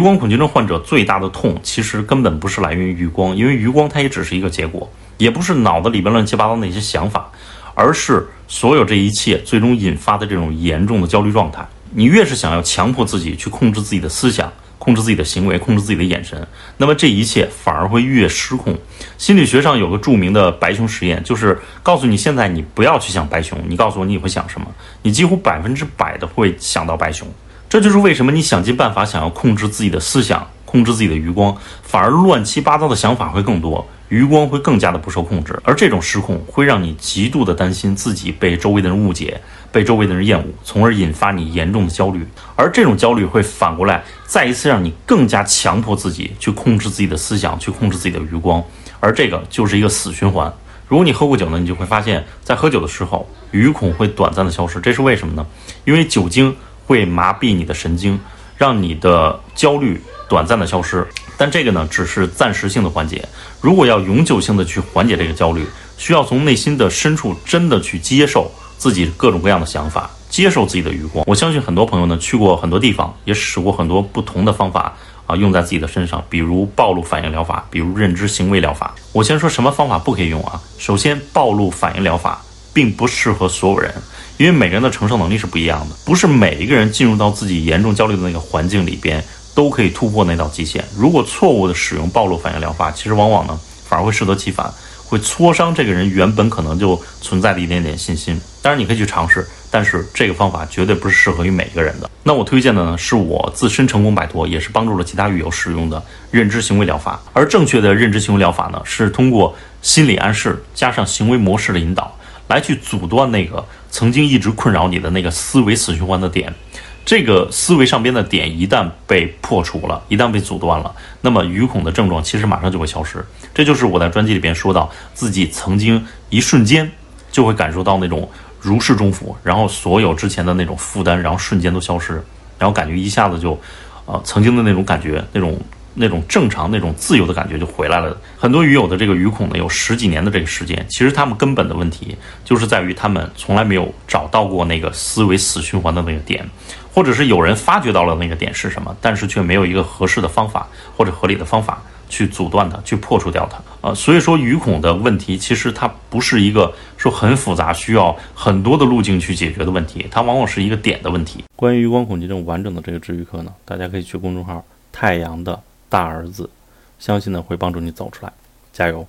余光恐惧症患者最大的痛，其实根本不是来源于余光，因为余光它也只是一个结果，也不是脑子里边乱七八糟那些想法，而是所有这一切最终引发的这种严重的焦虑状态。你越是想要强迫自己去控制自己的思想。控制自己的行为，控制自己的眼神，那么这一切反而会越失控。心理学上有个著名的白熊实验，就是告诉你现在你不要去想白熊，你告诉我你会想什么？你几乎百分之百的会想到白熊。这就是为什么你想尽办法想要控制自己的思想，控制自己的余光，反而乱七八糟的想法会更多。余光会更加的不受控制，而这种失控会让你极度的担心自己被周围的人误解，被周围的人厌恶，从而引发你严重的焦虑。而这种焦虑会反过来再一次让你更加强迫自己去控制自己的思想，去控制自己的余光，而这个就是一个死循环。如果你喝过酒呢，你就会发现，在喝酒的时候，余恐会短暂的消失，这是为什么呢？因为酒精会麻痹你的神经，让你的焦虑短暂的消失。但这个呢，只是暂时性的缓解。如果要永久性的去缓解这个焦虑，需要从内心的深处真的去接受自己各种各样的想法，接受自己的余光。我相信很多朋友呢，去过很多地方，也使过很多不同的方法啊，用在自己的身上，比如暴露反应疗法，比如认知行为疗法。我先说什么方法不可以用啊？首先，暴露反应疗法并不适合所有人，因为每个人的承受能力是不一样的，不是每一个人进入到自己严重焦虑的那个环境里边。都可以突破那道极限。如果错误的使用暴露反应疗法，其实往往呢反而会适得其反，会挫伤这个人原本可能就存在的一点点信心。当然你可以去尝试，但是这个方法绝对不是适合于每一个人的。那我推荐的呢是我自身成功摆脱，也是帮助了其他狱友使用的认知行为疗法。而正确的认知行为疗法呢，是通过心理暗示加上行为模式的引导，来去阻断那个曾经一直困扰你的那个思维死循环的点。这个思维上边的点一旦被破除了，一旦被阻断了，那么余恐的症状其实马上就会消失。这就是我在专辑里边说到，自己曾经一瞬间就会感受到那种如释重负，然后所有之前的那种负担，然后瞬间都消失，然后感觉一下子就，呃，曾经的那种感觉，那种。那种正常、那种自由的感觉就回来了。很多鱼友的这个鱼孔呢，有十几年的这个时间，其实他们根本的问题就是在于他们从来没有找到过那个思维死循环的那个点，或者是有人发觉到了那个点是什么，但是却没有一个合适的方法或者合理的方法去阻断它、去破除掉它。呃，所以说鱼孔的问题其实它不是一个说很复杂、需要很多的路径去解决的问题，它往往是一个点的问题。关于余光恐惧症完整的这个治愈课呢，大家可以去公众号“太阳的”。大儿子，相信呢会帮助你走出来，加油。